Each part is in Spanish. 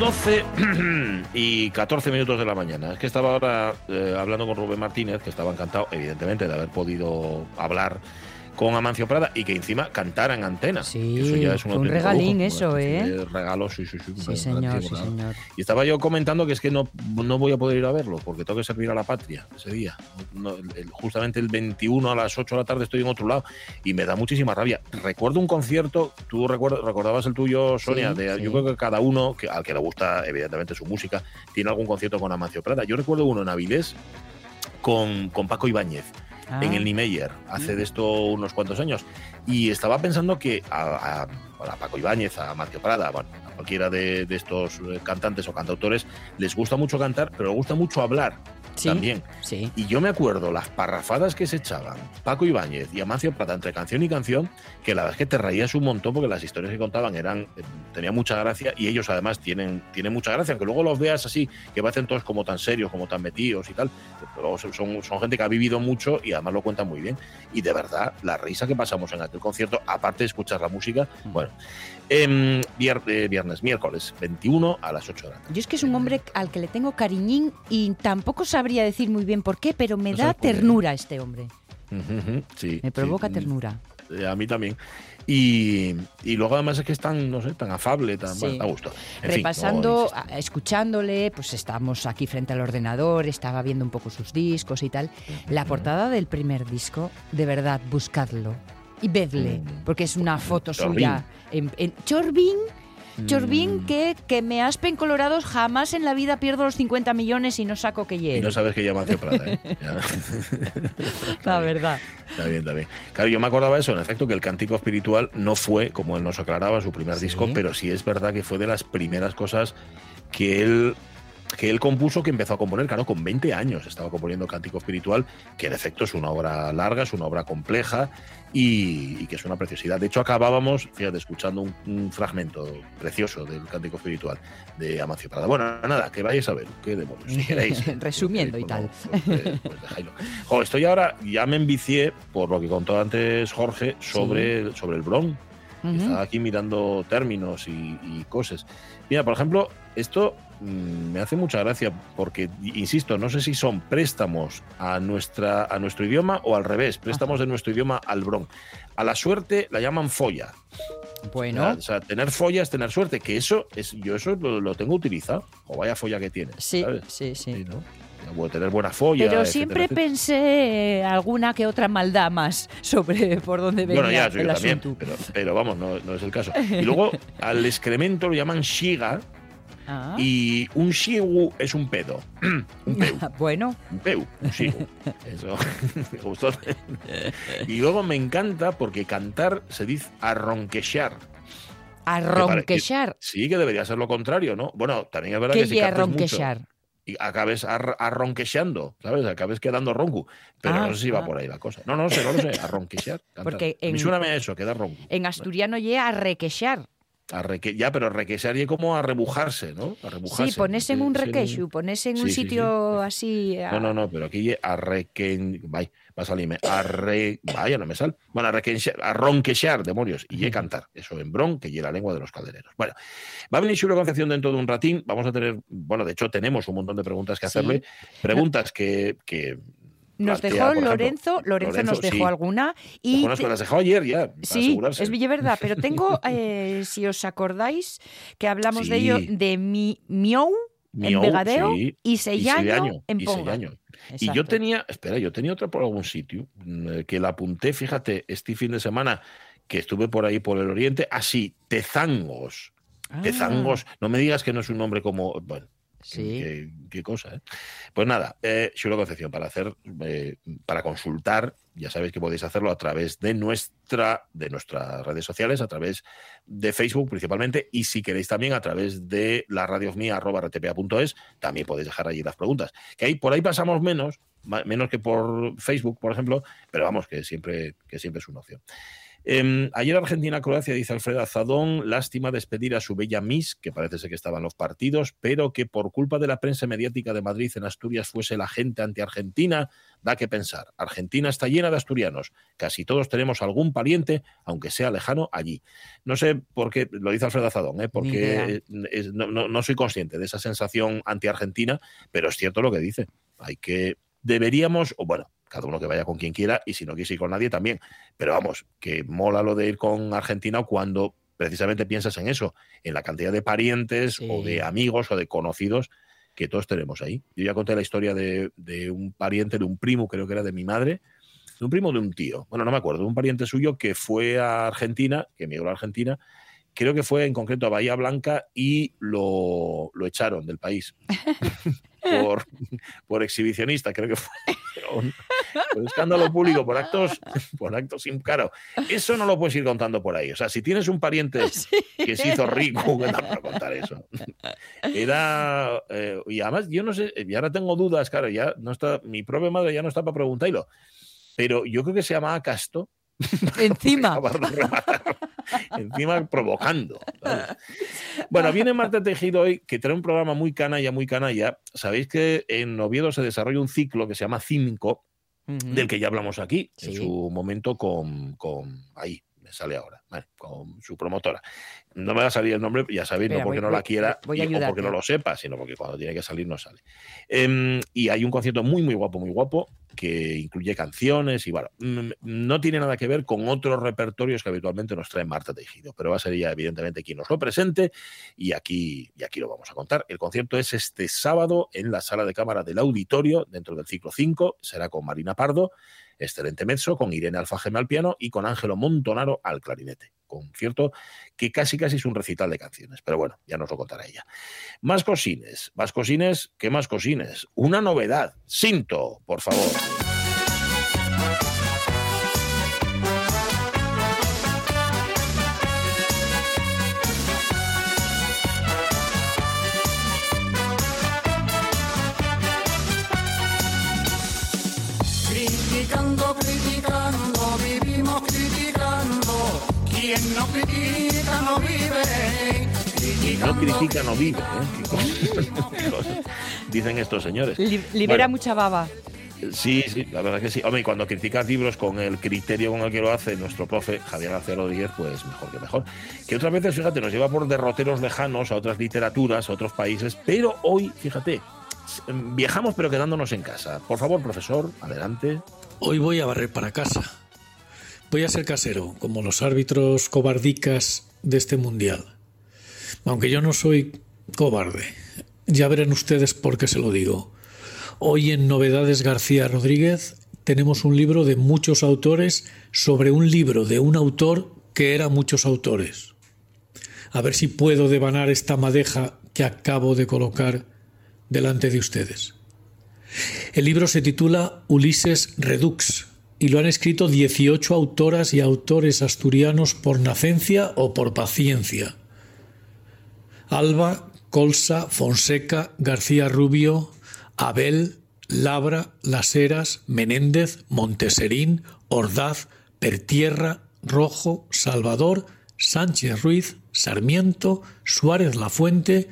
Las 12 y 14 minutos de la mañana. Es que estaba ahora eh, hablando con Rubén Martínez, que estaba encantado, evidentemente, de haber podido hablar con Amancio Prada y que encima cantara en antena. Sí, Eso ya es un, regalín eso, ¿eh? Eh, Regalo, sí, sí, sí. Sí, señor, sí, señor. Y estaba yo comentando que es que no, no voy a poder ir a verlo porque tengo que servir a la patria ese día. No, el- el- justamente el 21 a las 8 de la tarde estoy en otro lado y me da muchísima rabia. Recuerdo un concierto, tú recuerdas, recordabas el tuyo, Sonia, Sí, de, yo creo que cada uno, que, al que le gusta evidentemente su música, tiene algún concierto con Amancio Prada. Yo recuerdo uno en Avilés con, con Paco Ibáñez Ah, en el Niemeyer hace de esto unos cuantos años. Y estaba pensando que a, a Paco Ibáñez, a Macio Prada, bueno, a cualquiera de, de estos eh, cantantes o cantautores, les gusta mucho cantar, pero les gusta mucho hablar sí, también. Sí. Y yo me acuerdo las parrafadas que se echaban Paco Ibáñez y Amancio Prada entre canción y canción, que la verdad es que te reías un montón porque las historias que contaban eran eh, tenían mucha gracia y ellos además tienen, tienen mucha gracia, aunque luego los veas así, que parecen todos como tan serios, como tan metidos y tal, pero son, son, gente que ha vivido mucho y además lo cuentan muy bien. Y de verdad, la risa que pasamos en aquel concierto, aparte de escuchar la música, bueno, em, eh, viernes, miércoles 21 a las 8 de la tarde. Yo es que es un hombre al que le tengo cariñín y tampoco sabría decir muy bien por qué, pero me No da ternura este hombre. Sí, Me provoca sí, ternura. Eh, A mí también. Y, y luego además es que es tan, no sé, tan afable, tan Sí. a gusto. En fin, Repasando, no insisto. a- escuchándole, pues estamos aquí frente al ordenador, estaba viendo un poco sus discos y tal. La portada del primer disco, de verdad, buscadlo y vedle, Mm. porque es una foto Chorbín. suya en, en Chorbín. Chorbín, Mm. que, que me aspen colorados, jamás en la vida pierdo los 50 millones y no saco que Y llegue. no sabes que llama hacia Prada, ¿eh? La verdad. Está bien, está bien. Claro, yo me acordaba de eso, en efecto, que el cántico espiritual no fue, como él nos aclaraba, su primer Sí. disco, pero sí es verdad que fue de las primeras cosas que él que él compuso, que empezó a componer, claro, con 20 años estaba componiendo Cántico Espiritual, que en efecto es una obra larga, es una obra compleja y, y que es una preciosidad. De hecho, acabábamos, fíjate, escuchando un, un fragmento precioso del Cántico Espiritual de Amancio Prada. Bueno, nada, que vayáis a ver, qué demonios, si queréis. Resumiendo y Pues tal. no, pues, pues dejadlo. Jo, estoy ahora, ya me envicié, por lo que contó antes Jorge, sobre, sobre el Bron. Ujú. Estaba aquí mirando términos y, y cosas. Mira, por ejemplo, esto me hace mucha gracia porque, insisto, no sé si son préstamos a, nuestra, a nuestro idioma o al revés, préstamos de nuestro idioma al Bron. A la suerte la llaman folla. Bueno, O sea, tener folla es tener suerte, que eso es, yo eso lo, lo tengo utilizado. O vaya folla que tiene. sí, ¿sabes? sí, sí. Sí, ¿no? O tener buena folla. Pero siempre etcétera. pensé eh, alguna que otra maldad más sobre por dónde venía Bueno, ya, el yo también, pero, pero vamos, no, no es el caso. Y luego al excremento lo llaman shiga Ah, y un shigu es un pedo. un peu, bueno, un peu, un shigu. Eso me gustó. y luego me encanta porque cantar se dice arronquear. arronquechar. Sí, que debería ser lo contrario, ¿no? Bueno, también es verdad ¿Qué que si cantas mucho y acabes ar- ¿sabes? Acabes quedando ronco. Pero Ah, no sé si va ah. por ahí la cosa. No, no sé, no lo sé. Arronquear. cantar. Porque A en- suéname a eso, queda ronco. En asturiano llega arrequechar. A reque- ya, pero requesar y como a rebujarse, ¿no? A rebujarse. Sí, pones en un sí, requeixo, pones en un Sí, sí, sitio así. No, no, no, pero aquí a requen... Vaya, va a salirme. Arre... Vaya, no me sale. Bueno, a, requenxear- a ronquear, demonios. Y ye cantar. Eso en bron, que ye la lengua de los caldereros. Bueno, va a venir Xulio Concepción dentro de un ratín. Vamos a tener... Bueno, de hecho, tenemos un montón de preguntas que hacerle. Preguntas que... que Nos dejó ejemplo, Lorenzo, Lorenzo, nos dejó sí. alguna y te- las dejó ayer ya, Sí, asegurarse. es verdad, pero tengo, eh, si os acordáis, que hablamos de Sí. ello, de mi Miou, en Vegadeo y Sellaño en y Ponga. Sellaño. Y yo tenía, espera, yo tenía otra por algún sitio mm, eh, que la apunté, fíjate, este fin de semana que estuve por ahí por el oriente, así, Tezangos. Ah, Tezangos, no me digas que no es un nombre como, bueno, Sí. qué, qué cosa, ¿eh? Pues nada, eh, Xulo Concepción, para hacer, eh, para consultar, ya sabéis que podéis hacerlo a través de nuestra, de nuestras redes sociales, a través de Facebook principalmente, y si queréis también a través de la radiofmia.rtpa.es, también podéis dejar allí las preguntas. Que ahí, por ahí pasamos menos, menos que por Facebook, por ejemplo, pero vamos, que siempre, que siempre es una opción. Em, ayer Argentina-Croacia, dice Alfredo Azadón, lástima despedir a su bella Miss, que parece ser que estaba en los partidos, pero que por culpa de la prensa mediática de Madrid en Asturias fuese la gente anti-Argentina, da que pensar. Argentina está llena de asturianos, casi todos tenemos algún pariente, aunque sea lejano, allí. No sé por qué, lo dice Alfredo Azadón, ¿eh? Porque es- no, no- no soy consciente de esa sensación anti-argentina, pero es cierto lo que dice. Hay que, deberíamos, o bueno, cada uno que vaya con quien quiera y si no quiere ir con nadie también. Pero vamos, que mola lo de ir con Argentina cuando precisamente piensas en eso, en la cantidad de parientes Sí. o de amigos o de conocidos que todos tenemos ahí. Yo ya conté la historia de, de un pariente, de un primo, creo que era de mi madre, de un primo de un tío, bueno, no me acuerdo, de un pariente suyo que fue a Argentina, que emigró a Argentina, creo que fue en concreto a Bahía Blanca y lo, lo echaron del país por, por exhibicionista, creo que fue. Por escándalo público, por actos, por actos sin caro. Eso no lo puedes ir contando por ahí. O sea, si tienes un pariente que se hizo rico, no para contar eso. Era. eh, y además, yo no sé, y ahora tengo dudas, claro, ya no está, mi propia madre ya no está para preguntarlo. Pero yo creo que se llamaba Casto. Encima. Encima provocando. ¿sabes? Bueno, viene Marta Tejido hoy, que trae un programa muy canalla, muy canalla. Sabéis que en Oviedo se desarrolla un ciclo que se llama Del que ya hablamos aquí en su momento con, con- ahí me sale ahora vale, con su promotora. No me va a salir el nombre ya sabéis Espera, no porque voy- no la voy- quiera voy a y- o porque no lo sepa sino porque cuando tiene que salir no sale. Em, y hay un concierto muy muy guapo muy guapo que incluye canciones y bueno no tiene nada que ver con otros repertorios que habitualmente nos trae Marta Tejido pero va a ser ella evidentemente quien nos lo presente y aquí, y aquí lo vamos a contar. El concierto es este sábado en la sala de cámara del auditorio, dentro del ciclo 5. Será con Marina Pardo, excelente mezzo, con Irene Alfajeme al piano y con Ángelo Montonaro al clarinete. Concierto que casi casi es un recital de canciones, pero bueno, ya nos lo contará ella. Más cosines, más cosines, ¿qué más cosines? Una novedad, Sinto, por favor. Quien no critica no vive. No critica, no vive. ¿eh? Dicen estos señores. Li- libera Bueno. mucha baba. Sí, sí, la verdad que sí. Hombre, y cuando criticas libros con el criterio con el que lo hace nuestro profe Javier García Rodríguez, pues mejor que mejor. Que otras veces, fíjate, nos lleva por derroteros lejanos a otras literaturas, a otros países, pero hoy, fíjate, viajamos pero quedándonos en casa. Por favor, profesor, adelante. Hoy voy a barrer para casa. Voy a ser casero, como los árbitros cobardicas de este mundial. Aunque yo no soy cobarde. Ya verán ustedes por qué se lo digo. Hoy en Novedades García Rodríguez tenemos un libro de muchos autores sobre un libro de un autor que era muchos autores. A ver si puedo devanar esta madeja que acabo de colocar delante de ustedes. El libro se titula Ulises Redux y lo han escrito 18 autoras y autores asturianos por nacencia o por paciencia. Alba, Colsa, Fonseca, García Rubio, Abel, Labra, Las Heras, Menéndez, Monteserín, Ordaz, Pertierra, Rojo, Salvador, Sánchez Ruiz, Sarmiento, Suárez Lafuente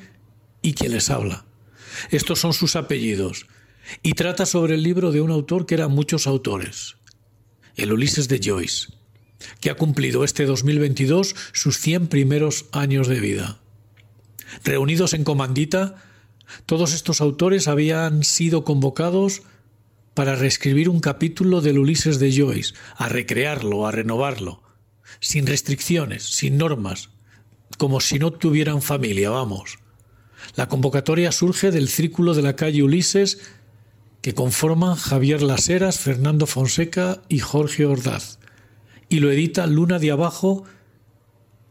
y quien les habla. Estos son sus apellidos. Y trata sobre el libro de un autor que eran muchos autores, el Ulises de Joyce, que ha cumplido este 2022 sus 100 primeros años de vida. Reunidos en Comandita, todos estos autores habían sido convocados para reescribir un capítulo del Ulises de Joyce, a recrearlo, a renovarlo, sin restricciones, sin normas, como si no tuvieran familia, vamos. La convocatoria surge del círculo de la calle Ulises que conforman Javier Laseras, Fernando Fonseca y Jorge Ordaz, y lo edita Luna de Abajo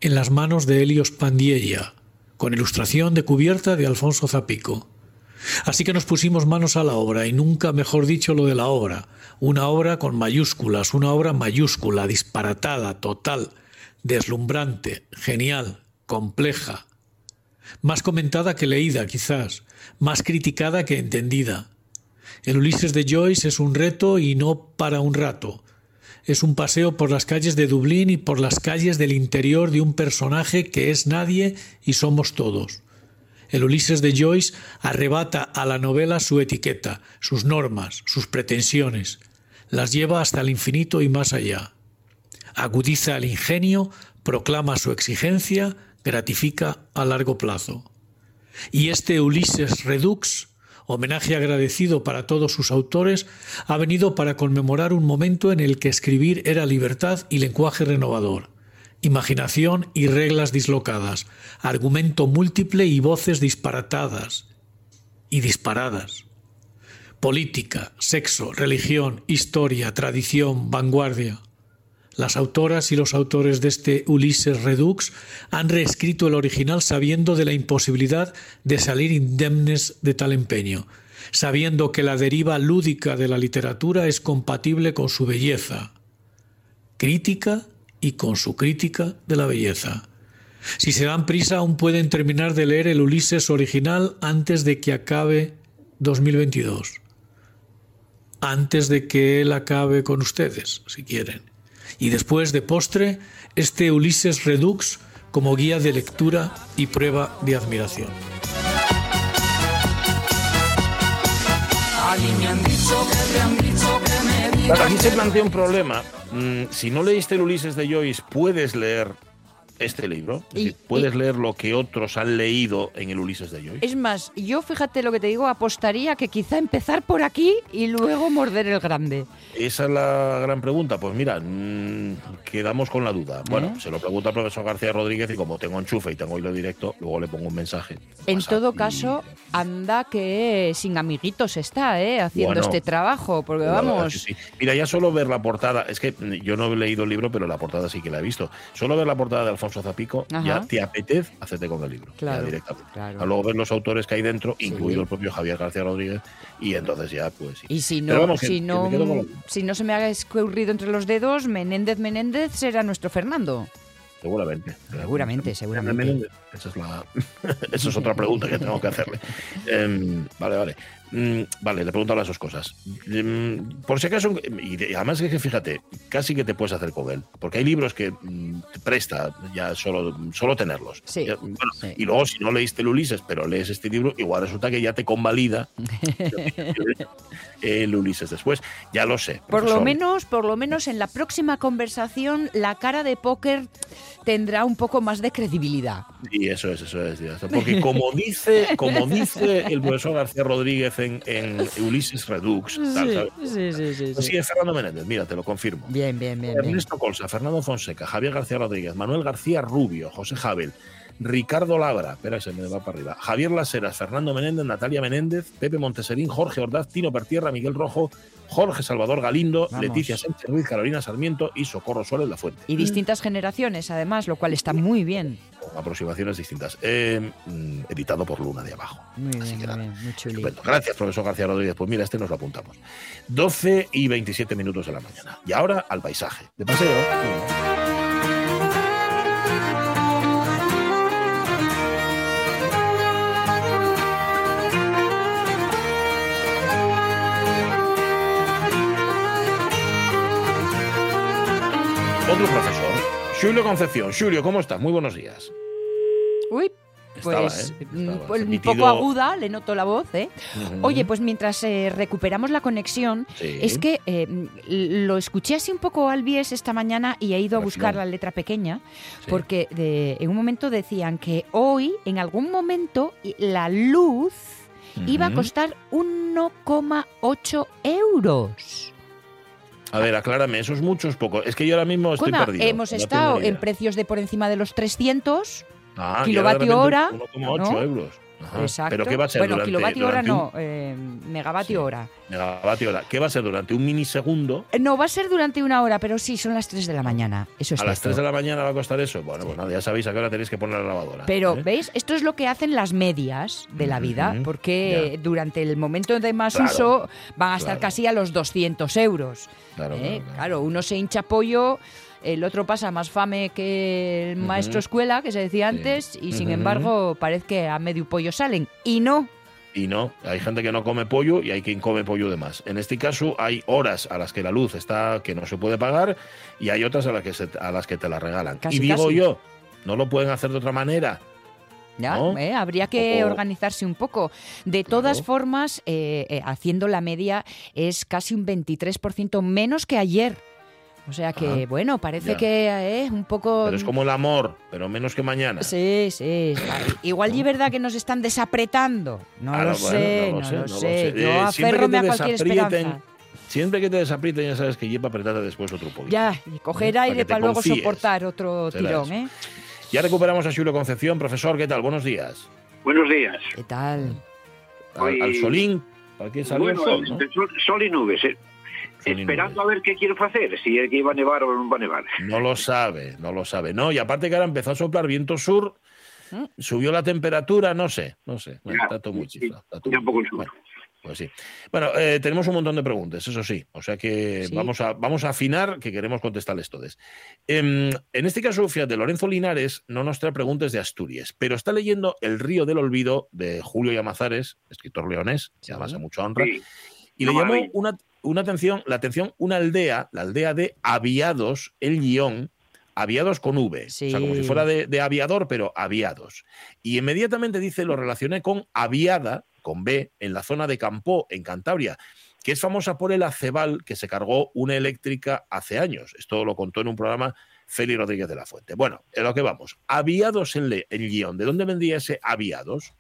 en las manos de Helios Pandiella, con ilustración de cubierta de Alfonso Zapico. Así que nos pusimos manos a la obra, y nunca mejor dicho lo de la obra, una obra con mayúsculas, una obra mayúscula, disparatada, total, deslumbrante, genial, compleja, más comentada que leída quizás, más criticada que entendida. El Ulises de Joyce es un reto y no para un rato. Es un paseo por las calles de Dublín y por las calles del interior de un personaje que es nadie y somos todos. El Ulises de Joyce arrebata a la novela su etiqueta, sus normas, sus pretensiones. Las lleva hasta el infinito y más allá. Agudiza el ingenio, proclama su exigencia, gratifica a largo plazo. Y este Ulises Redux, homenaje agradecido para todos sus autores, ha venido para conmemorar un momento en el que escribir era libertad y lenguaje renovador, imaginación y reglas dislocadas, argumento múltiple y voces disparatadas y disparadas. Política, sexo, religión, historia, tradición, vanguardia. Las autoras y los autores de este Ulises Redux han reescrito el original sabiendo de la imposibilidad de salir indemnes de tal empeño, sabiendo que la deriva lúdica de la literatura es compatible con su belleza crítica y con su crítica de la belleza. Si se dan prisa aún pueden terminar de leer el Ulises original antes de que acabe 2022. Antes de que él acabe con ustedes, si quieren y después de postre este Ulises Redux como guía de lectura y prueba de admiración. Claro, aquí se plantea un problema. Mm, si no leíste el Ulises de Joyce, puedes leer este libro. Es Y- decir, puedes y- leer lo que otros han leído en el Ulises de Joyce. Es más, yo fíjate lo que te digo, apostaría que quizá empezar por aquí y luego morder el grande. Esa es la gran pregunta. Pues mira, mm, quedamos con la duda. Bueno, ¿Eh? se lo pregunta al profesor García Rodríguez y como tengo enchufe y tengo hilo directo, luego le pongo un mensaje. En WhatsApp todo caso, anda que sin amiguitos está, ¿eh? Haciendo Bueno, este trabajo, porque vamos... sí. Mira, ya solo ver la portada, es que yo no he leído el libro, pero la portada sí que la he visto. Solo ver la portada de Alfonso Zapico, Ajá. ya te apetece hacerte con el libro, ya Claro, directamente. claro. A luego ver los autores que hay dentro, Sí. incluido el propio Javier García Rodríguez, y entonces ya, pues sí. Y si no, vamos, si, que no, con si no se me ha escurrido entre los dedos, Menéndez Menéndez será nuestro Fernando. Seguramente. Seguramente, seguramente. Menéndez, Esa es, la, esa es otra pregunta que tengo que hacerle. Em, vale, vale. Mm, vale, le pregunto las dos cosas. Em, por si acaso, y de- y además es que fíjate, casi que te puedes hacer con él, porque hay libros que mm, te presta ya solo, solo tenerlos. Sí, Ya, bueno, sí. Y luego, si no leíste el Ulises, pero lees este libro, igual resulta que ya te convalida el Ulises después. Ya lo sé. Por lo menos, por lo menos en la próxima conversación, la cara de póker tendrá un poco más de credibilidad. Y eso es, eso es. Porque como dice, como dice el profesor García Rodríguez en, en Ulises Redux, tal, ¿sabes? sí, sí, sí, Así es Fernando Menéndez, mira, te lo confirmo. Bien, bien, bien. bien. Ernesto Colsa, Fernando Fonseca, Javier García Rodríguez, Manuel García Rubio, José Javel, Ricardo Labra, espera, se me va para arriba, Javier Laseras, Fernando Menéndez, Natalia Menéndez, Pepe Monteserín, Jorge Ordaz, Tino Pertierra, Miguel Rojo, Jorge Salvador Galindo, Vamos. Leticia Sánchez Ruiz, Carolina Sarmiento y Socorro Suárez La Fuente. Y distintas generaciones, además, lo cual está muy bien. Con aproximaciones distintas. Eh, mm, editado por Luna de Abajo. Muy Así bien, que nada. bien, muy. Gracias, profesor García Rodríguez. Pues mira, este nos lo apuntamos. 12 y 27 minutos de la mañana. Y ahora al paisaje. De paseo. Otro profesor. Julio Concepción. Julio, ¿cómo estás? Muy buenos días. Uy, Estaba, pues ¿eh? mm, Estaba. pues, un poco aguda, le noto la voz, ¿eh? Ujú. Oye, pues mientras eh, recuperamos la conexión, Sí. es que eh, mm, lo escuché así un poco Albies esta mañana y he ido a Pero buscar la letra pequeña, Sí. porque de- en un momento decían que hoy, en algún momento, la luz iba a costar 1,8 euros. A ver, aclárame, ¿eso es mucho es poco? Es que yo ahora mismo estoy Bueno, perdido. hemos no estado en precios de por encima de los 300. Ah, kilovatio hora, 1,8 ¿no? euros. Ajá. Exacto. ¿Pero qué va a ser bueno, durante- kilovatio hora no, eh, megavatio hora. Megavatio hora. ¿Qué va a ser durante un minisegundo? Eh, No, va a ser durante una hora, pero sí, son las 3 de la mañana. Eso es a las cierto. 3 de la mañana va a costar eso. Bueno, pues nada, ya sabéis a qué hora tenéis que poner la lavadora. Pero, ¿eh? ¿veis? Esto es lo que hacen las medias de la vida, porque durante el momento de más Claro, uso van a estar claro. casi a los 200 euros. ¿eh? claro. Claro, uno se hincha pollo, el otro pasa más fame que el maestro escuela, que se decía Sí. antes, y sin embargo parece que a medio pollo salen. Y no. Y no, hay gente que no come pollo y hay quien come pollo de más. En este caso hay horas a las que la luz está que no se puede pagar y hay otras a las que, se- a las que te la regalan. Casi, y digo casi. yo, no lo pueden hacer de otra manera. Ya, ¿No? ¿eh? Habría que organizarse un poco. De todas Claro. formas, eh, eh, haciendo la media, es casi un 23% menos que ayer. O sea que, Ah, bueno, parece ya. que es un poco... Pero es como el amor, pero menos que mañana. Sí, sí. Igual y es verdad que nos están desapretando. No Ah, lo no, bueno, sé, no no lo sé, no lo sé. sé. Yo Eh, siempre aférrome que a te cualquier desaprieten, esperanza. Siempre que te desaprieten ya sabes que lleva apretada después otro poquito. Ya, y coger ¿Eh? Para aire para luego confíes. soportar otro Será tirón, eso. ¿eh? Ya recuperamos a Julio Concepción. Profesor, ¿qué tal? Buenos días. Buenos días. ¿Qué tal? Al, solín, ¿para qué salió bueno, el sol? ¿no? sol, sol y nubes. eh. Esperando a ver qué quiero hacer, si es que iba a nevar o no va a nevar. No lo sabe, no lo sabe. No, y aparte que ahora empezó a soplar viento sur, ¿Mm? subió la temperatura, no sé, no sé. Bueno, Ya, está todo muy sí, chiflado. está todo ya muy un poco el sur. Bueno, pues sí. Bueno, eh, tenemos un montón de preguntas, eso sí. O sea que Sí. vamos, a, vamos a afinar que queremos contestarles todas. Em, en este caso, fíjate, Lorenzo Linares no nos trae preguntas de Asturias, pero está leyendo El río del olvido de Julio Llamazares, escritor leonés, Sí. además a mucha honra. Sí. Y le llamó una, una atención, la atención una aldea, la aldea de Aviados, el guion, Aviados con V. O sea, como si fuera de, de aviador, pero aviados. Y inmediatamente dice, lo relacioné con Aviada, con B, en la zona de Campó, en Cantabria, que es famosa por el aceval que se cargó una eléctrica hace años. Esto lo contó en un programa Félix Rodríguez de la Fuente. Bueno, en lo que vamos. Aviados en el guion. ¿De dónde vendría ese Aviados?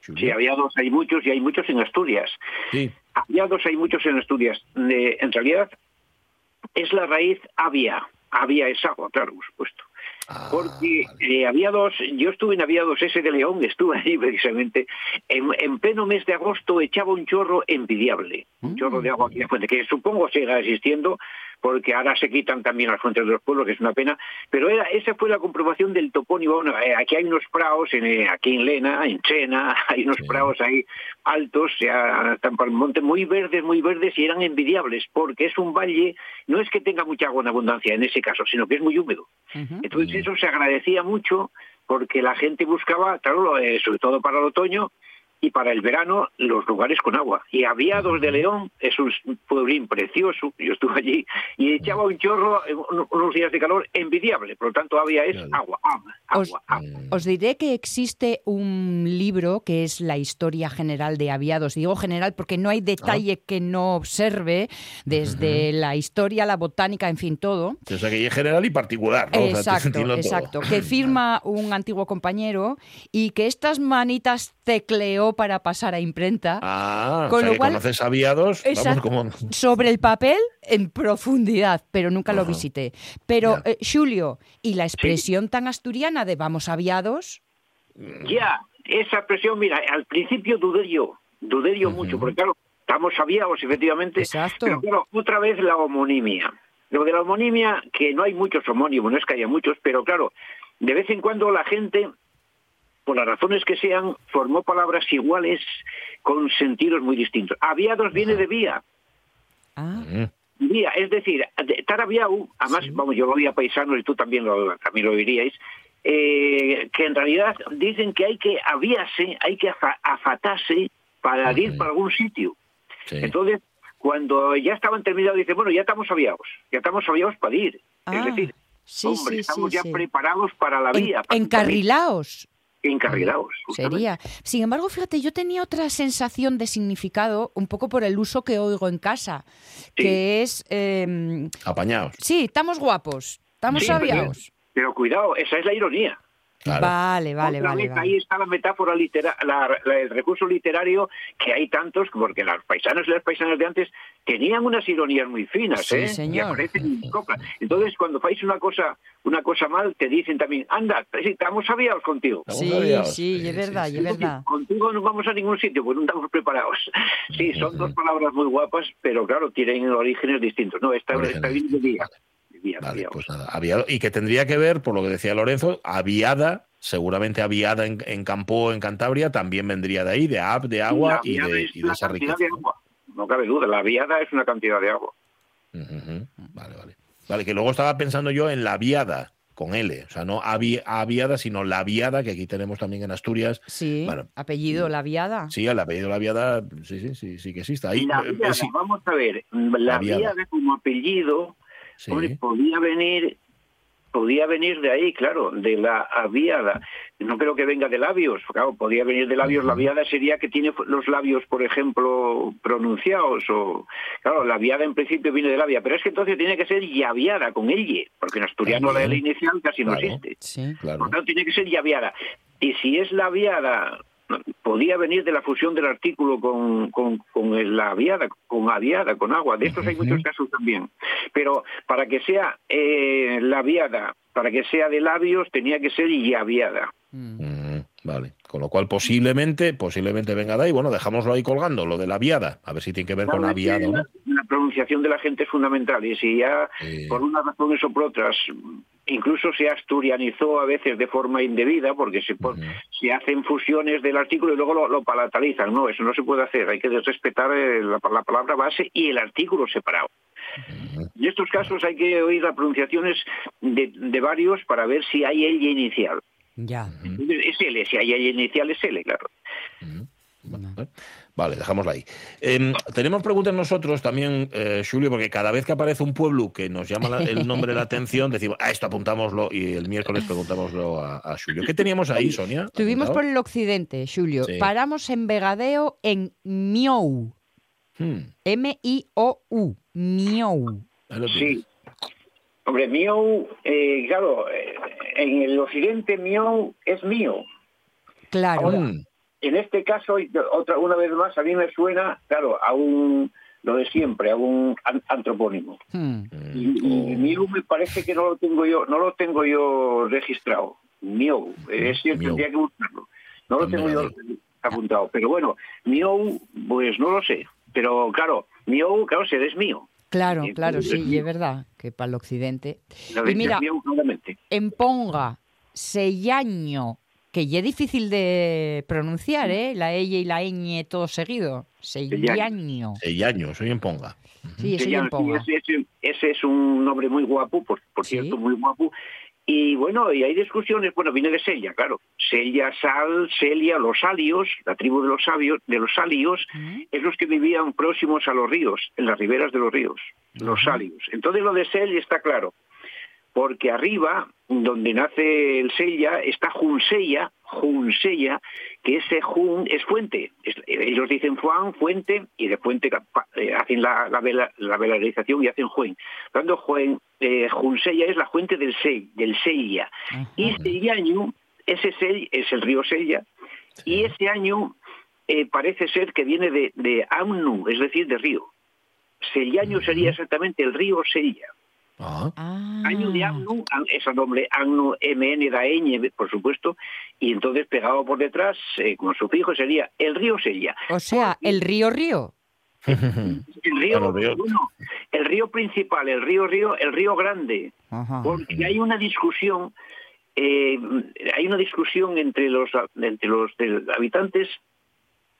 Sí, había dos, hay muchos y hay muchos en Asturias. Sí. Había dos, hay muchos en Asturias. Eh, en realidad es la raíz avia. Avia es agua, claro, por supuesto. Ah, Porque vale. eh, había dos, yo estuve en Aviados ese de León, estuve ahí precisamente, en, en pleno mes de agosto echaba un chorro envidiable, un Mm. chorro de agua aquí fuente, que supongo siga existiendo, porque ahora se quitan también las fuentes de los pueblos, que es una pena, pero era, esa fue la comprobación del topónimo. Bueno, eh, aquí hay unos praos, en, eh, aquí en Lena, en Chena, hay unos Sí. praos ahí altos, ya están por el monte, muy verdes, muy verdes, y eran envidiables, porque es un valle, no es que tenga mucha agua en abundancia en ese caso, sino que es muy húmedo. Entonces eso se agradecía mucho porque la gente buscaba, claro, eh, sobre todo para el otoño y para el verano, los lugares con agua. Y Aviados de León es un pueblín precioso, yo estuve allí, y echaba un chorro, eh, un- unos días de calor envidiable, por lo tanto Avia es agua, agua, Os- agua, agua. Mm. Os diré que existe un libro que es la historia general de aviados. Digo general porque no hay detalle que no observe, desde la historia, la botánica, en fin, todo. O sea, que es general y particular. ¿no? O sea, Exacto, todo. exacto. Que firma un antiguo compañero y que estas manitas tecleó para pasar a imprenta. Ah, Con o sea lo que cual- conoces aviados, vamos, Exacto. como... sobre el papel en profundidad, pero nunca lo visité. Pero, eh, Julio, ¿y la expresión tan asturiana de vamos aviados? Ya, esa presión, mira, al principio dudé yo, dudé yo mucho, porque claro, estamos aviados, efectivamente, Exacto. pero claro, otra vez la homonimia. Lo de la homonimia, que no hay muchos homónimos, no es que haya muchos, pero claro, de vez en cuando la gente, por las razones que sean, formó palabras iguales con sentidos muy distintos. Aviados viene de vía, Ah, Mm, Vía, es decir, aviado, además, vamos, yo lo oí a paisanos y tú también lo, también lo oiríais, eh, que en realidad dicen que hay que aviarse, hay que afa- afatarse para ir para algún sitio. sí. Entonces, cuando ya estaban terminados, dice, bueno, ya estamos aviados, ya estamos aviados para ir. Ah, es decir, sí, hombre, sí, estamos sí, ya sí. preparados para la En- vía. para- encarrilaos. Encarrilados. justamente. Sería. Sin embargo, fíjate, yo tenía otra sensación de significado, un poco por el uso que oigo en casa, que es, eh, Apañados. sí, estamos guapos, estamos Sí, pero- aviados. Pero cuidado, esa es la ironía. Claro. Vale, vale, Otra vale. vez, vale. Ahí está la metáfora literaria, el recurso literario que hay tantos, porque los paisanos y las paisanas de antes tenían unas ironías muy finas, Sí, ¿eh? señor. Y aparecen en copla. Entonces, cuando fáis una cosa una cosa mal, te dicen también, anda, sí, estamos aviados contigo. Sí, aviados. sí, Sí, es verdad, sí. es verdad. Contigo no vamos a ningún sitio, pues no estamos preparados. Sí, son dos palabras muy guapas, pero claro, tienen orígenes distintos. No, esta, Orígenes esta viene de día. Vale, pues nada, aviado, y que tendría que ver, por lo que decía Lorenzo, aviada, seguramente aviada en, en Campo, en Cantabria, también vendría de ahí, de ap, de agua y de, y de esa riqueza. de agua. No cabe duda, la viada es una cantidad de agua. Vale, vale. Vale, que luego estaba pensando yo en la viada, con L, o sea, no avi- aviada, sino la viada, que aquí tenemos también en Asturias. Sí, Bueno. apellido, la viada. Sí, el apellido la viada, sí, sí, sí, sí que existe. Ahí, la eh, viada, sí, vamos a ver, la, La viada. viada como apellido, sí. hombre, podía venir podía venir de ahí, claro, de la aviada. No creo que venga de labios, claro, podía venir de labios. La viada sería que tiene los labios, por ejemplo, pronunciados. o Claro, la viada en principio viene de labia, pero es que entonces tiene que ser yaviada con elle, porque en asturiano la L inicial casi no Claro. existe. Sí. Claro. Por tanto, tiene que ser llaviada. Y si es labiada, podía venir de la fusión del artículo con, con, con la aviada, con aviada, con agua. De estos hay muchos casos también. Pero para que sea eh, labiada, para que sea de labios, tenía que ser llaviada. Mm. Mm, vale. Con lo cual, posiblemente, posiblemente venga de ahí. Bueno, dejámoslo ahí colgando, lo de la viada. A ver si tiene que ver con aviada o no. la, la pronunciación de la gente es fundamental. Y si ya, por unas razones o por otras, incluso se asturianizó a veces de forma indebida, porque se, Ujú. se hacen fusiones del artículo y luego lo, lo palatalizan. No, eso no se puede hacer. Hay que respetar eh, la, la palabra base y el artículo separado. En estos casos hay que oír las pronunciaciones de, de varios para ver si hay L inicial. Ya. Es L, si hay L inicial es L, claro. Vale. Vale, dejámosla ahí. Em, tenemos preguntas nosotros también, eh, Julio, porque cada vez que aparece un pueblo que nos llama la- el nombre la atención, decimos, a esto apuntámoslo y el miércoles preguntámoslo a, a Julio. ¿Qué teníamos ahí, Sonia? Estuvimos por el occidente, Julio. Sí. Paramos en Vegadeo en Miou. Hmm, M-I-O-U. Miou. Sí. Hombre, Miau, eh, claro, eh, en el occidente Miau es mío. Claro. En este caso, otra una vez más, a mí me suena, claro, a un, lo de siempre, a un an- antropónimo. Hmm. Y, y Miau me parece que no lo tengo yo, no lo tengo yo registrado. Miau, es cierto, tendría que buscarlo. No lo En tengo yo apuntado. Pero bueno, Miau, pues no lo sé. Pero claro, Miau, claro, ser es mío. Claro, Sí, claro, sí, y es verdad que para el occidente. La Y mira, en Ponga, Sellaño, que ya es difícil de pronunciar, ¿eh? La E y la ñ todo seguido. Sellaño. Sellaño, soy en Ponga. Sí, ya, en Ponga. ese- ese es un nombre muy guapo, por, por Sí. cierto, muy guapo. Y bueno, y hay discusiones, bueno, viene de Sella, claro. Sella, Sal, Celia, los Alios, la tribu de los sabios, de los Alios, es los que vivían próximos a los ríos, en las riberas de los ríos, los Alios. Entonces lo de Sella está claro, porque arriba, donde nace el Sella, está Junsella, Junsella, que ese Jun es fuente. Ellos dicen Juan, fuente, y de fuente eh, hacen la, la, vela- la velarización y hacen Juen. Cuando Juen, eh, es la fuente del Sell, del. Y este año, ese Sell es el río Sella, y ese año eh, parece ser que viene de, de Amnu, es decir, de río. Sellaño sería exactamente el río Sella. Ah, Ah. Año de Amnu, an- es el nombre Amnu, MN da ñ, por supuesto, y entonces pegado por detrás, eh, con sufijo, sería el río Sella. O sea, el río Río. El río, el río principal, el río Río, el río Grande, Ajá. porque hay una discusión, eh, hay una discusión entre los entre los habitantes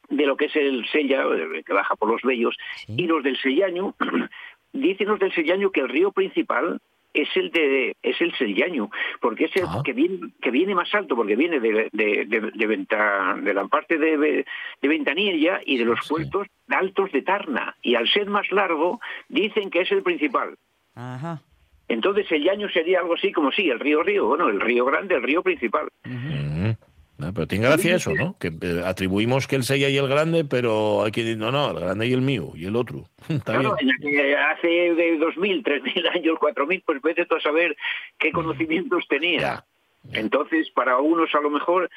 de lo que es el Sella, eh, que baja por los Bellos, Sí. y los del Sellaño, dicen los del Sellaño que el río principal es el de es el Sellaño, porque es el Ah. que viene que viene más alto, porque viene de, de, de- de Venta- de la parte de, de Ventanilla y de los Sí. puertos altos de Tarna, y al ser más largo dicen que es el principal. Ajá. Entonces el Llaño sería algo así como sí, el río Río, bueno, el río grande, el río principal. Ah, pero tiene gracia eso, ¿no? Que eh, atribuimos que el Sella y el grande, pero hay que decir, no, no, el grande y el mío, y el otro. Claro, en aquel- hace de 2.000, 3.000 años, 4.000, pues vete tú a saber qué conocimientos tenía. Ya. Entonces, para unos a lo mejor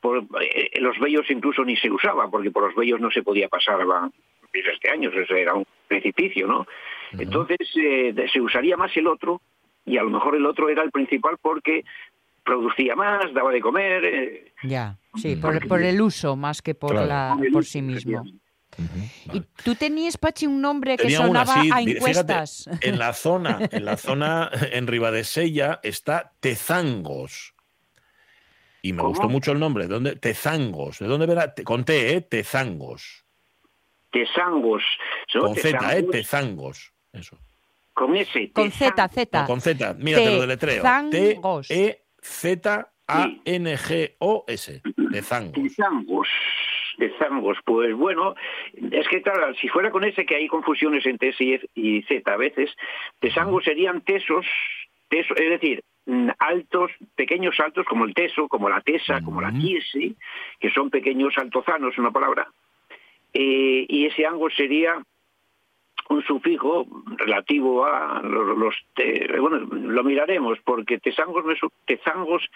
por, eh, los vellos incluso ni se usaba, porque por los vellos no se podía pasar a miles de años, eso era un precipicio, ¿no? Entonces eh, se usaría más el otro, y a lo mejor el otro era el principal porque producía más, daba de comer. eh, Ya, sí, por, por el uso más que por, Claro. la, por sí mismo. Y tú tenías, Pachi, un nombre que Tenía una sonaba así, a fíjate, encuestas. en la zona, en la zona en Ribadesella está Tezangos. Y me ¿Cómo? gustó mucho el nombre. ¿De dónde? Tezangos. ¿De dónde verá? Te- Con T, ¿eh? Tezangos. tesangos, ¿no? Con Z, ¿eh? Tesangos, Zangos. Eso. con S. Con Z. Z. No, con Z. Mira, te lo deletreo. Tezangos. T-E-Z-A-N-G-O-S. Tezangos. Tesangos. Tesangos, pues bueno, es que claro, si fuera con ese que hay confusiones entre S y F- y Z a veces, tesangos serían tesos, teso, es decir, mm, altos, pequeños altos como el teso, como la tesa, como la tiese, que son pequeños altozanos, una palabra, Eh, y ese ango sería un sufijo relativo a los, los te- bueno lo miraremos porque tesangos me, su- tezangos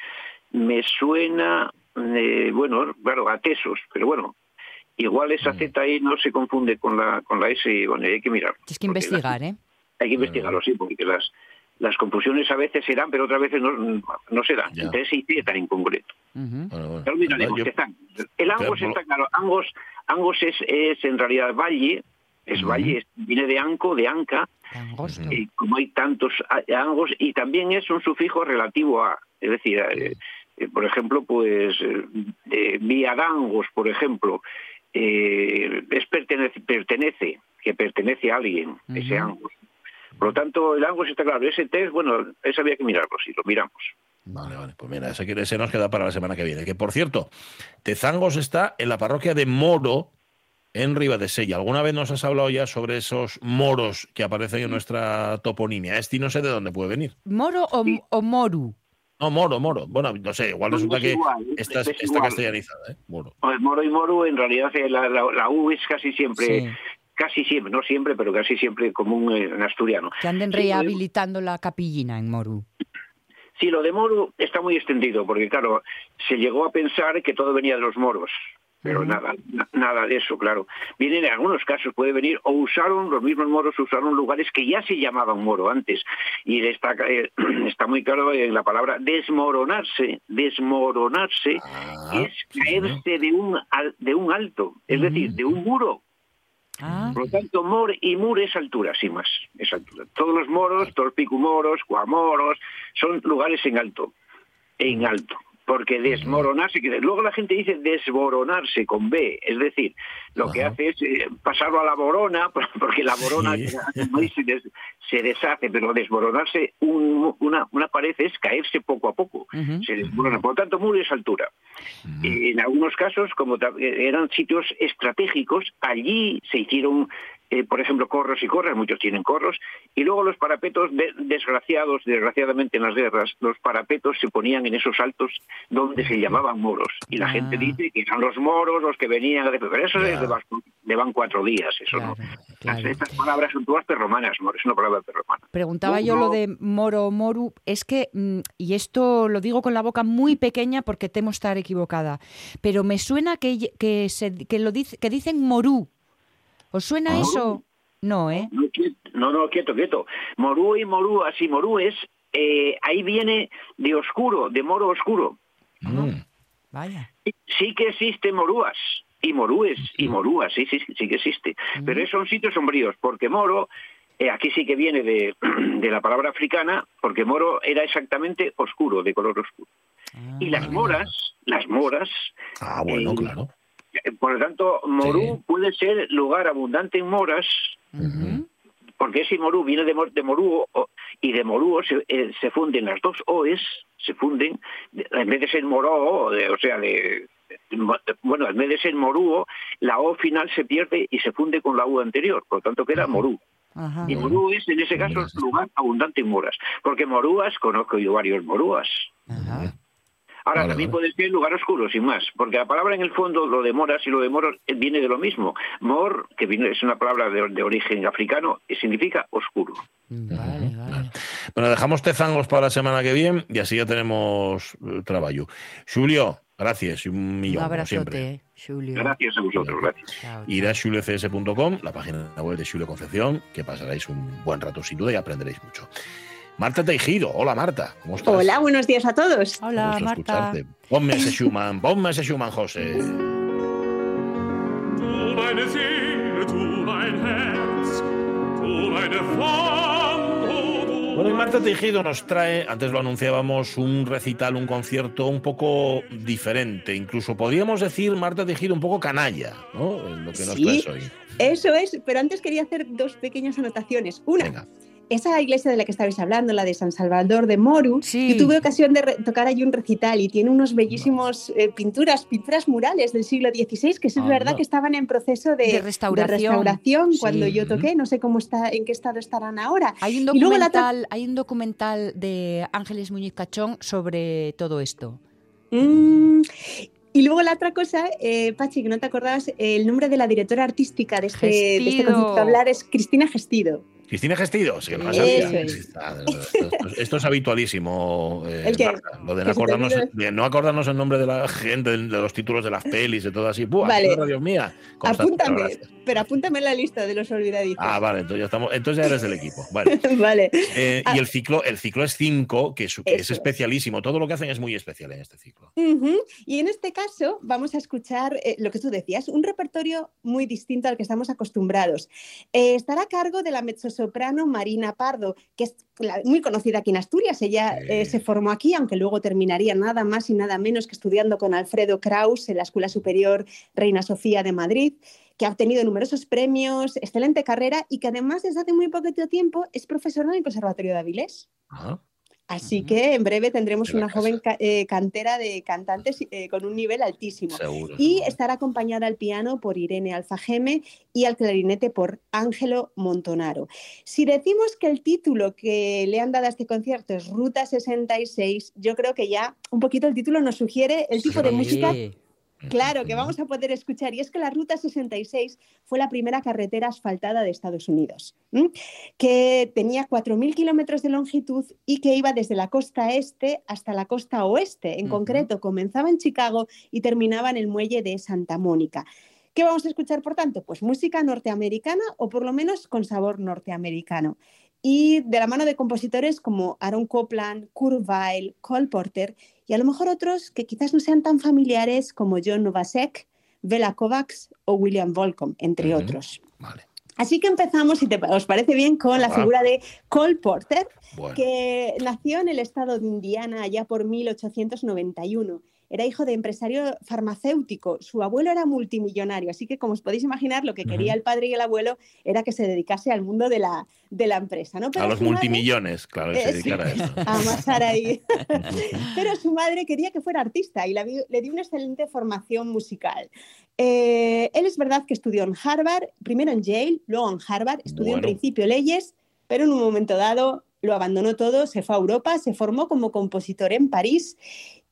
me suena eh, bueno claro a tesos pero bueno igual esa z ahí no se confunde con la con la s bueno hay que mirar Tienes que investigar, ¿eh? hay que investigarlo sí porque las las confusiones a veces se dan pero otras veces no, no se dan Ya. entre s y z en concreto Ujú. Bueno, bueno. ya lo miraremos, Yo-. El Angos está claro. Angos, Angos es, es en realidad valle, es valle, viene de anco, de anca, y como hay tantos angos, y también es un sufijo relativo a, es decir, eh, eh, por ejemplo, pues eh, eh, viadangos, por ejemplo, eh, es pertenece, pertenece, que pertenece a alguien, ese Ujú. angos. Por lo tanto, el angos está claro. Ese test, bueno, ese había que mirarlo, si lo miramos. Vale, vale. Pues mira, ese, ese nos queda para la semana que viene. Que por cierto, Tezangos está en la parroquia de Moro, en Ribadesella. ¿Alguna vez nos has hablado ya sobre esos moros que aparecen en nuestra toponimia? Este no sé de dónde puede venir. ¿Moro o, o Moru? No, Moro, Moro. Bueno, no sé, igual No, resulta es que igual, es- está, es está igual. castellanizada, ¿eh? Moro. O el Moro y Moru, en realidad eh, la, la- la U es casi siempre, Sí. casi siempre, no siempre, pero casi siempre común en asturiano. Que anden Sí, lo de- rehabilitando la capillina en Moru. Sí, lo de Moru está muy extendido, porque claro, se llegó a pensar que todo venía de los moros. Pero nada, na- nada de eso, claro. Vienen en algunos casos, puede venir, o usaron, los mismos moros usaron lugares que ya se llamaban moro antes. Y está, eh, está muy claro en la palabra desmoronarse, desmoronarse, Ah, es caerse de un, al- de un alto, es decir, de un muro. Ah, Por lo tanto, mor y mur es altura, sin más, es altura. Todos los moros, todos los picumoros, cuamoros, son lugares en alto, en alto. Porque desmoronarse, que luego la gente dice desboronarse con B, es decir, lo que hace es eh, pasarlo a la borona, porque la borona Sí. se, des- se deshace, pero desmoronarse un- una, una pared es caerse poco a poco, se desmorona. Por lo tanto, mur es altura. Eh, En algunos casos, como eh, eran sitios estratégicos, allí se hicieron, eh, por ejemplo, corros y corras, muchos tienen corros, y luego los parapetos, de- desgraciados, desgraciadamente en las guerras, los parapetos se ponían en esos altos donde se llamaban moros. Y la Ah. gente dice que eran los moros los que venían de... Pero eso Ya. es de, van cuatro días, eso claro, no. claro. Estas palabras son todas perromanas, moro, es una palabra perromana. Preguntaba No, yo lo no. de Moro o Moru, es que, mm, y esto lo digo con la boca muy pequeña porque temo estar equivocada, pero me suena que, que, se, que, lo dice, que dicen Morú. ¿Os suena Ah. eso? No, ¿eh? No, no, quieto, quieto. Morú y morúas y morúes, eh, ahí viene de oscuro, de moro oscuro. Mm. Vaya. Sí que existe morúas y morúes y morúas, sí, sí, sí que existe. Pero esos son sitios sombríos, porque moro, eh, aquí sí que viene de, de la palabra africana, porque moro era exactamente oscuro, de color oscuro. Y las moras, las moras, Ah, bueno, Eh, claro. Eh, por lo tanto, morú Sí. puede ser lugar abundante en moras, porque ese morú viene de, de morúo o- y de morúo se, eh, se funden las dos oes, se funden, de- en vez de ser moró, de- o sea, de, bueno, en vez de ser morúo, la o final se pierde y se funde con la u anterior, por lo tanto queda morú. Ajá. Y morú es, en ese caso, lugar abundante en moras, porque morúas, conozco yo varios morúas. Ajá. Ahora, Vale, también vale. puede ser lugar oscuro, sin más, porque la palabra en el fondo, lo de moras y lo de moros, eh, viene de lo mismo. Mor, que viene- es una palabra de, de origen africano, y significa oscuro. Vale, vale. Bueno, dejamos tezangos para la semana que viene y así ya tenemos eh, trabajo. Julio, gracias y un Un millón, siempre. abrazote, Julio. Gracias a vosotros, gracias. Chao, Ir a julecs.com, la página web de Julio Concepción, que pasaréis un buen rato sin duda y aprenderéis mucho. Marta Teijido, hola Marta, ¿cómo estás? Hola, buenos días a todos. Hola, Marta. escucharte. Ponme ese Schumann, ponme ese Schumann, José. Du meine Seele, du mein Herz, du meine Flamme, du Bueno, y Marta Tejido nos trae, antes lo anunciábamos, un recital, un concierto un poco diferente. Incluso podríamos decir, Marta Tejido, un poco canalla, ¿no? En lo que nos Sí. traes hoy. Eso es, pero antes quería hacer dos pequeñas anotaciones. Una, Venga. Esa iglesia de la que estabais hablando, la de San Salvador de Moru, Sí. yo tuve ocasión de tocar allí un recital y tiene unos bellísimos eh, pinturas, pinturas murales del siglo XVI, que es verdad que estaban en proceso de, De restauración. restauración Sí. cuando yo toqué. No sé cómo está, en qué estado estarán ahora. Hay un documental, hay un documental de Ángeles Muñiz Cachón sobre todo esto. Mm, Y luego la otra cosa, eh, Pachi, que no te acordabas, el nombre de la directora artística de este, de este que hablar es Cristina Gestido. Cristina Gestido, sí, que. Ah, esto, es- habitualísimo, eh, ¿El qué? Marta, lo de no ¿Que acordarnos, olvide? de no acordarnos el nombre de la gente, de los títulos de las pelis, de todo así. ¡Buah! Vale. radio mía! Apúntame, pero gracias. pero apúntame en la lista de los olvidadizos. Ah, vale, entonces ya estamos, entonces ya eres del equipo. Vale. vale. Eh, Ah. y el ciclo, el ciclo es 5, que, es, que especialísimo. Todo lo que hacen es muy especial en este ciclo. Y en este caso vamos a escuchar eh, lo que tú decías, un repertorio muy distinto al que estamos acostumbrados. Eh, estará a cargo de la mezzosoprano Marina Pardo, que es muy conocida aquí en Asturias. Ella Sí. eh, se formó aquí, aunque luego terminaría nada más y nada menos que estudiando con Alfredo Kraus en la Escuela Superior Reina Sofía de Madrid que ha obtenido numerosos premios, excelente carrera y que además desde hace muy poquito tiempo es profesora en el Conservatorio de Avilés. Ajá. Así que en breve tendremos una casa. joven ca- eh, cantera de cantantes eh, con un nivel altísimo. Seguro. Y seguro. estará acompañada al piano por Irene Alfageme y al clarinete por Ángelo Montonaro. Si decimos que el título que le han dado a este concierto es Ruta 66, yo creo que ya un poquito el título nos sugiere el tipo de música. Claro, que vamos a poder escuchar. Y es que la Ruta 66 fue la primera carretera asfaltada de Estados Unidos, ¿m? que tenía 4.000 kilómetros de longitud y que iba desde la costa este hasta la costa oeste. En concreto, comenzaba en Chicago y terminaba en el muelle de Santa Mónica. ¿Qué vamos a escuchar, por tanto? Pues música norteamericana o por lo menos con sabor norteamericano. Y de la mano de compositores como Aaron Copland, Kurt Weill, Cole Porter y a lo mejor otros que quizás no sean tan familiares como John Novasek, Bela Kovacs o William Volcom, entre otros. Vale. Así que empezamos, si te, os parece bien, con la Ah. figura de Cole Porter, Bueno. que nació en el estado de Indiana allá por 1891. Era hijo de empresario farmacéutico. Su abuelo era multimillonario, así que como os podéis imaginar, lo que quería el padre y el abuelo era que se dedicase al mundo de la, de la empresa. ¿no? Pero a los multimillones, claro, que Eh, se sí. dedican a eso. a amasar ahí. Pero su madre quería que fuera artista y la le dio una excelente formación musical. Eh, él es verdad que estudió en Harvard, primero en Yale, luego en Harvard, estudió en Bueno. principio leyes, pero en un momento dado lo abandonó todo, se fue a Europa, se formó como compositor en París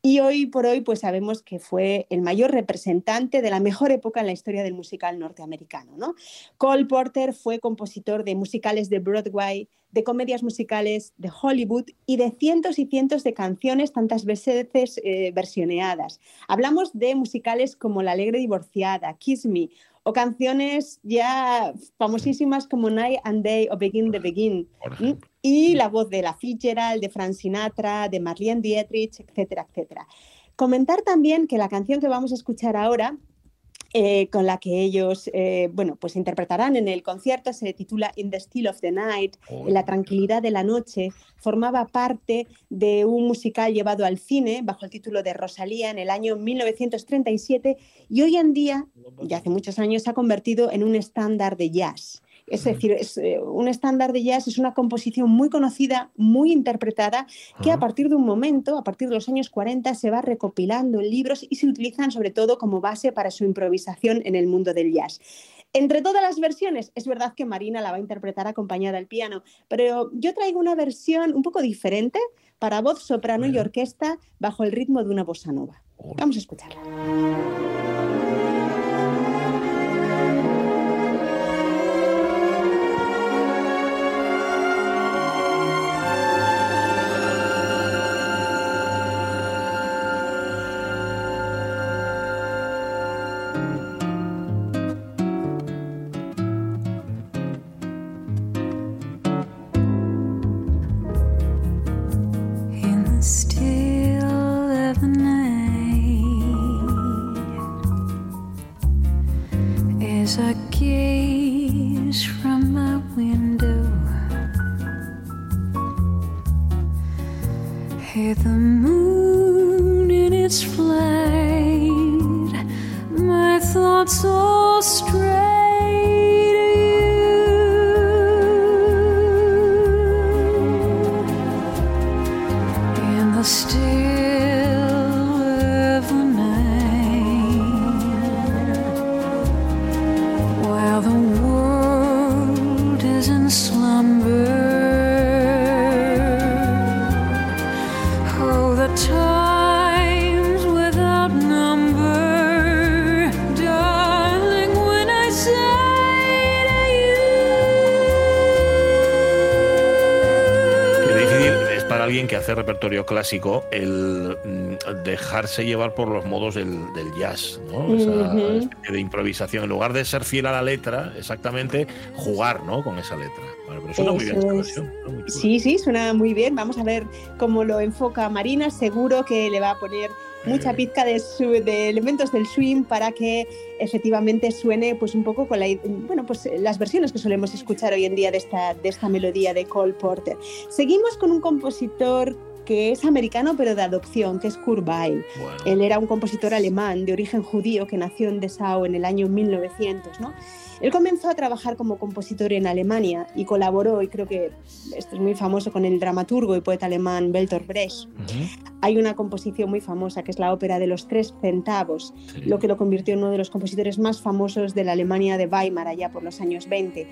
y hoy por hoy pues sabemos que fue el mayor representante de la mejor época en la historia del musical norteamericano. ¿no? Cole Porter fue compositor de musicales de Broadway, de comedias musicales de Hollywood y de cientos y cientos de canciones, tantas veces eh, versioneadas. Hablamos de musicales como La Alegre Divorciada, Kiss Me, o canciones ya famosísimas como Night and Day o Begin the Begin. Y la voz de la Fitzgerald, de Frank Sinatra, de Marlene Dietrich, etcétera, etcétera. Comentar también que la canción que vamos a escuchar ahora eh, con la que ellos eh, bueno, pues interpretarán en el concierto, se titula In the Still of the Night, en la tranquilidad de la noche, formaba parte de un musical llevado al cine bajo el título de Rosalía en el año 1937 y hoy en día, ya hace muchos años, se ha convertido en un estándar de jazz. Es decir, es, eh, un estándar de jazz es una composición muy conocida, muy interpretada, que a partir de un momento, a partir de los años 40, se va recopilando en libros y se utilizan sobre todo como base para su improvisación en el mundo del jazz. Entre todas las versiones, es verdad que Marina la va a interpretar acompañada al piano, pero yo traigo una versión un poco diferente para voz, soprano y orquesta bajo el ritmo de una bossa nova. Vamos a escucharla. Isaac repertorio clásico el mm, dejarse llevar por los modos del, del jazz, ¿no? Esa especie de improvisación. En lugar de ser fiel a la letra, exactamente, jugar ¿no? con esa letra. Bueno, pero suena muy bien Eso esta es. versión. suena muy chula. Sí, sí, suena muy bien. Vamos a ver cómo lo enfoca Marina. Seguro que le va a poner mucha pizca de, su- de elementos del swing para que efectivamente suene pues un poco con la, bueno, pues las versiones que solemos escuchar hoy en día de esta, de esta melodía de Cole Porter. Seguimos con un compositor que es americano pero de adopción, que es Kurt Weill. Bueno, Él era un compositor alemán de origen judío que nació en Dessau en el año 1900, ¿no? Él comenzó a trabajar como compositor en Alemania y colaboró, y creo que esto es muy famoso, con el dramaturgo y poeta alemán Bertolt Brecht. Hay una composición muy famosa que es la ópera de los tres centavos, sí. lo que lo convirtió en uno de los compositores más famosos de la Alemania de Weimar allá por los años 20.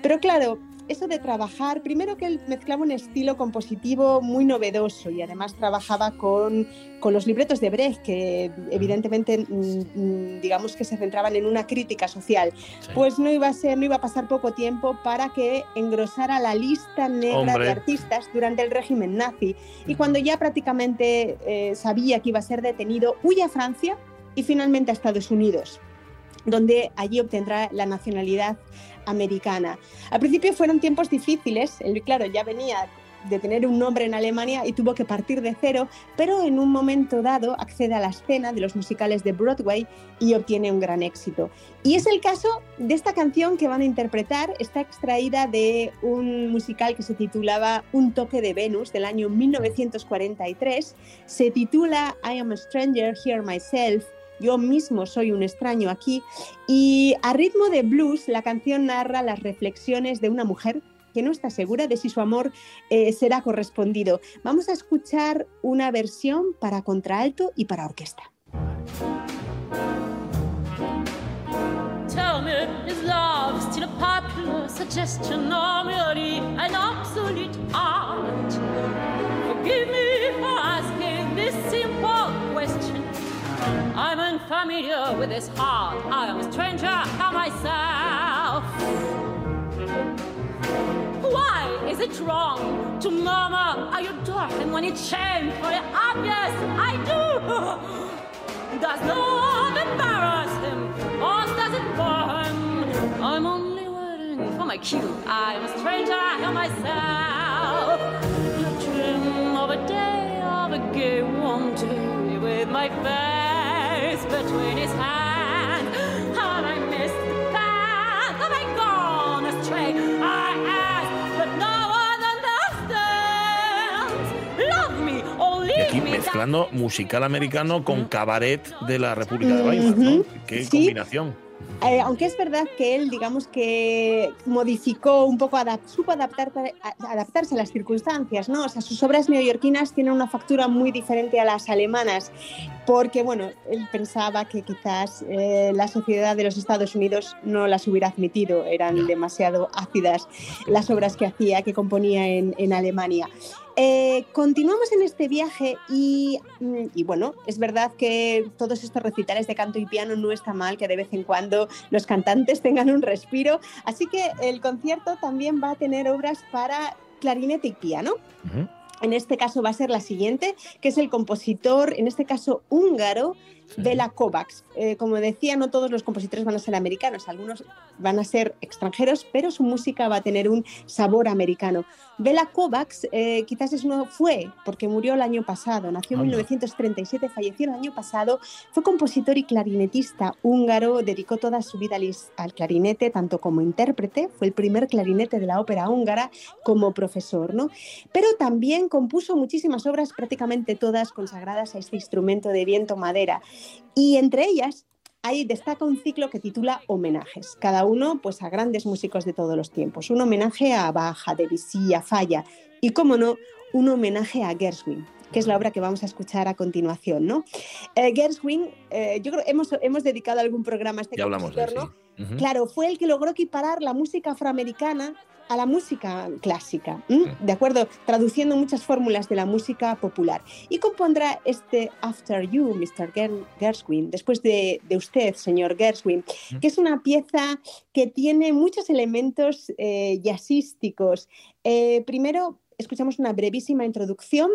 Pero claro, eso de trabajar, primero que él mezclaba un estilo compositivo muy novedoso y además trabajaba con, con los libretos de Brecht, que evidentemente mm, mm, digamos que se centraban en una crítica social. Sí. Pues no iba a ser, no iba a pasar poco tiempo para que engrosara la lista negra Hombre. de artistas durante el régimen nazi. Y cuando ya prácticamente eh, sabía que iba a ser detenido, huye a Francia y finalmente a Estados Unidos, donde allí obtendrá la nacionalidad americana. Al principio fueron tiempos difíciles, él claro ya venía de tener un nombre en Alemania y tuvo que partir de cero, pero en un momento dado accede a la escena de los musicales de Broadway y obtiene un gran éxito. Y es el caso de esta canción que van a interpretar, está extraída de un musical que se titulaba Un toque de Venus del año 1943, se titula I am a stranger here myself, yo mismo soy un extraño aquí, y a ritmo de blues la canción narra las reflexiones de una mujer que no está segura de si su amor eh, será correspondido. Vamos a escuchar una versión para contralto y para orquesta. Tell me, is love still a popular suggestion or an obsolete art? Forgive me I'm unfamiliar with this heart. I am a stranger to myself. Why is it wrong to murmur I adore him when it's shameful obvious I do? Does love embarrass him or does it bore him? I'm only waiting for my cue. I'm a stranger to myself. I dream of a day of a gay one day with my face mezclando musical americano con cabaret de la República de Weimar. Qué Sí. combinación. Eh, aunque es verdad que él, digamos que modificó un poco, adap- supo adaptar, adaptarse a las circunstancias, ¿no? O sea, sus obras neoyorquinas tienen una factura muy diferente a las alemanas, porque, bueno, él pensaba que quizás eh, la sociedad de los Estados Unidos no las hubiera admitido, eran demasiado ácidas las obras que hacía, que componía en, en Alemania. Eh, continuamos en este viaje y, mm, y bueno, es verdad que todos estos recitales de canto y piano no está mal que de vez en cuando los cantantes tengan un respiro, así que el concierto también va a tener obras para clarinete y piano. En este caso va a ser la siguiente, que es el compositor, en este caso húngaro, Bela Kovacs. Eh, como decía, no todos los compositores van a ser americanos, algunos van a ser extranjeros, pero su música va a tener un sabor americano. Bela Kovacs eh, quizás es uno, fue, porque murió el año pasado, nació en Anda. 1937, falleció el año pasado, fue compositor y clarinetista húngaro, dedicó toda su vida al clarinete, tanto como intérprete, fue el primer clarinete de la ópera húngara como profesor, ¿no? Pero también compuso muchísimas obras, prácticamente todas consagradas a este instrumento de viento madera. Y entre ellas ahí destaca un ciclo que titula Homenajes, cada uno pues a grandes músicos de todos los tiempos. Un homenaje a Bach, a Debussy, a Falla y, como no, un homenaje a Gershwin que es la obra que vamos a escuchar a continuación, ¿no? Eh, Gershwin, eh, yo creo hemos, hemos dedicado algún programa a este Ya hablamos de. Claro, fue el que logró equiparar la música afroamericana a la música clásica. ¿de acuerdo? Traduciendo muchas fórmulas de la música popular. Y compondrá este After You, Mr. Ger- Gershwin, después de, de usted, señor Gershwin, que es una pieza que tiene muchos elementos eh, jazzísticos. Eh, primero, escuchamos una brevísima introducción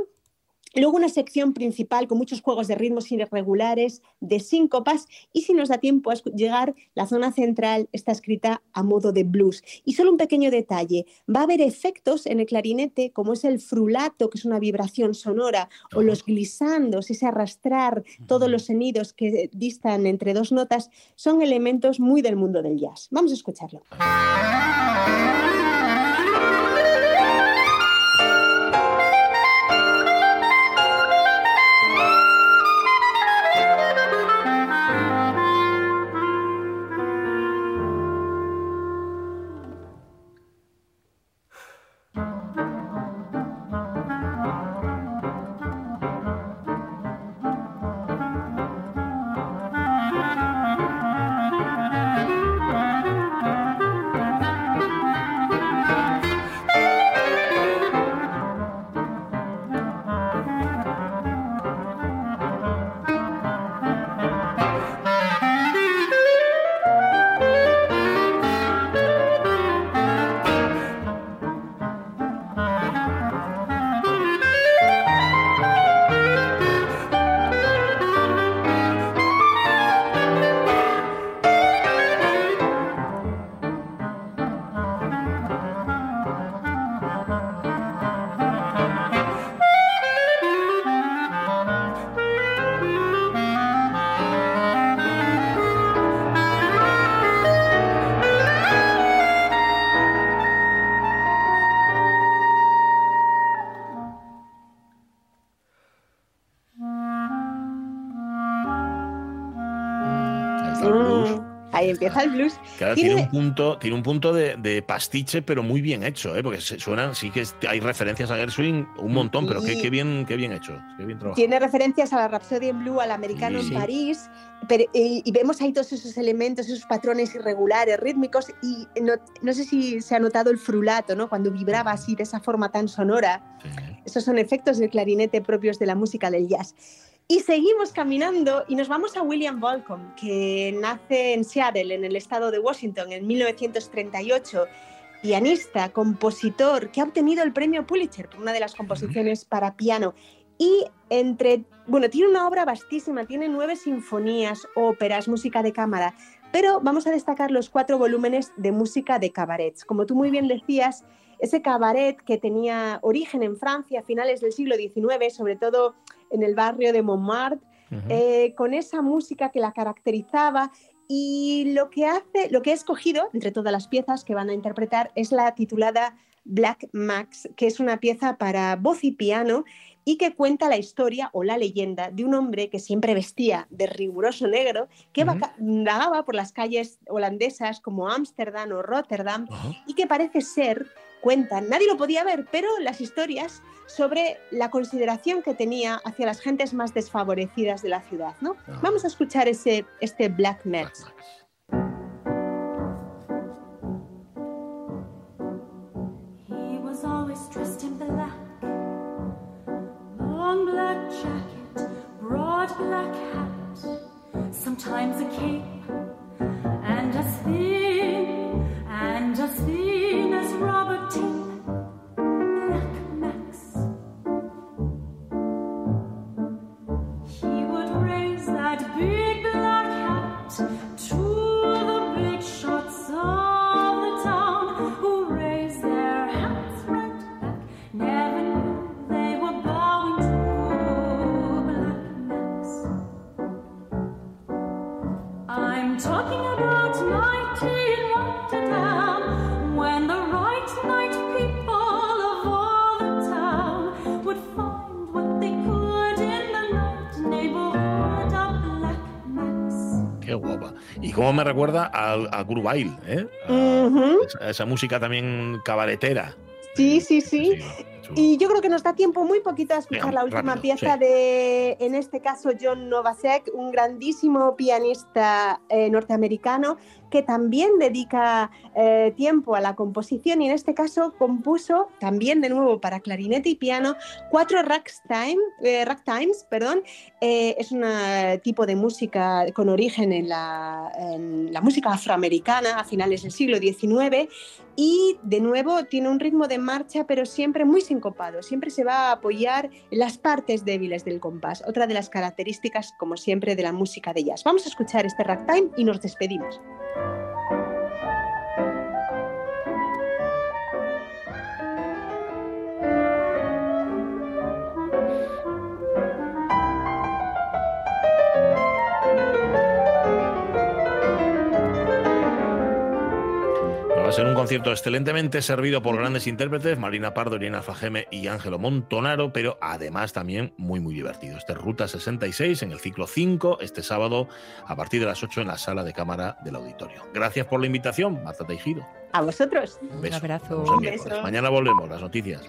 Luego una sección principal con muchos juegos de ritmos irregulares, de síncopas, y si nos da tiempo a llegar, la zona central está escrita a modo de blues. Y solo un pequeño detalle, va a haber efectos en el clarinete, como es el frulato, que es una vibración sonora, o los glisandos, ese arrastrar todos los sonidos que distan entre dos notas, son elementos muy del mundo del jazz. Vamos a escucharlo. Empieza el blues. Claro, tiene un punto, tiene un punto de, de pastiche, pero muy bien hecho, ¿eh? porque suenan, sí que hay referencias a Gershwin un montón, pero qué, bien, qué bien hecho, qué bien trabajado. Tiene referencias a la Rhapsody en Blue, al americano Sí. en París, pero- y, y vemos ahí todos esos elementos, esos patrones irregulares, rítmicos, y no, no sé si se ha notado el frulato, ¿no? Cuando vibraba así de esa forma tan sonora. Esos son efectos del clarinete propios de la música del jazz. Y seguimos caminando y nos vamos a William Bolcom, que nace en Seattle, en el estado de Washington, en 1938 pianista, compositor, que ha obtenido el premio Pulitzer por una de las composiciones para piano. Y entre, bueno, tiene una obra vastísima, tiene nueve sinfonías, óperas, música de cámara, pero vamos a destacar los cuatro volúmenes de música de cabarets. Como tú muy bien decías, ese cabaret que tenía origen en Francia a finales del siglo XIX, sobre todo en el barrio de Montmartre, eh, con esa música que la caracterizaba y lo que hace, lo que he escogido entre todas las piezas que van a interpretar es la titulada Black Max, que es una pieza para voz y piano y que cuenta la historia o la leyenda de un hombre que siempre vestía de riguroso negro, que Ujú. vaca- vagaba por las calles holandesas como Ámsterdam o Rotterdam Ajá. y que parece ser, cuentan, nadie lo podía ver, pero las historias sobre la consideración que tenía hacia las gentes más desfavorecidas de la ciudad. ¿no? Ajá. Vamos a escuchar ese, este Black Max. He was always dressed in black. Long black jacket, broad black hat, sometimes a cape, guapa. Y cómo me recuerda al- a, ¿eh? A- Ujú. esa, esa música también cabaretera. Sí, sí, sí. Y yo creo que nos da tiempo muy poquito a escuchar la última rápido, pieza sí. de, en este caso, John Novasek, un grandísimo pianista eh, norteamericano que también dedica eh, tiempo a la composición y en este caso compuso también de nuevo para clarinete y piano cuatro ragtime, eh, ragtimes, perdón, eh, es un tipo de música con origen en la, música afroamericana a finales del siglo XIX y de nuevo tiene un ritmo de marcha pero siempre muy sincopado, siempre se va a apoyar las partes débiles del compás, otra de las características como siempre de la música de jazz. Vamos a escuchar este ragtime y nos despedimos. A ser un concierto excelentemente servido por grandes intérpretes, Marina Pardo, Irina Fajeme y Ángelo Montonaro, pero además también muy, muy divertido. Este es Ruta 66 en el ciclo 5, este sábado a partir de las 8 en la sala de cámara del auditorio. Gracias por la invitación, Marta Teijido. A vosotros. Un beso. abrazo. Vemos el Un beso. Mañana volvemos, las noticias.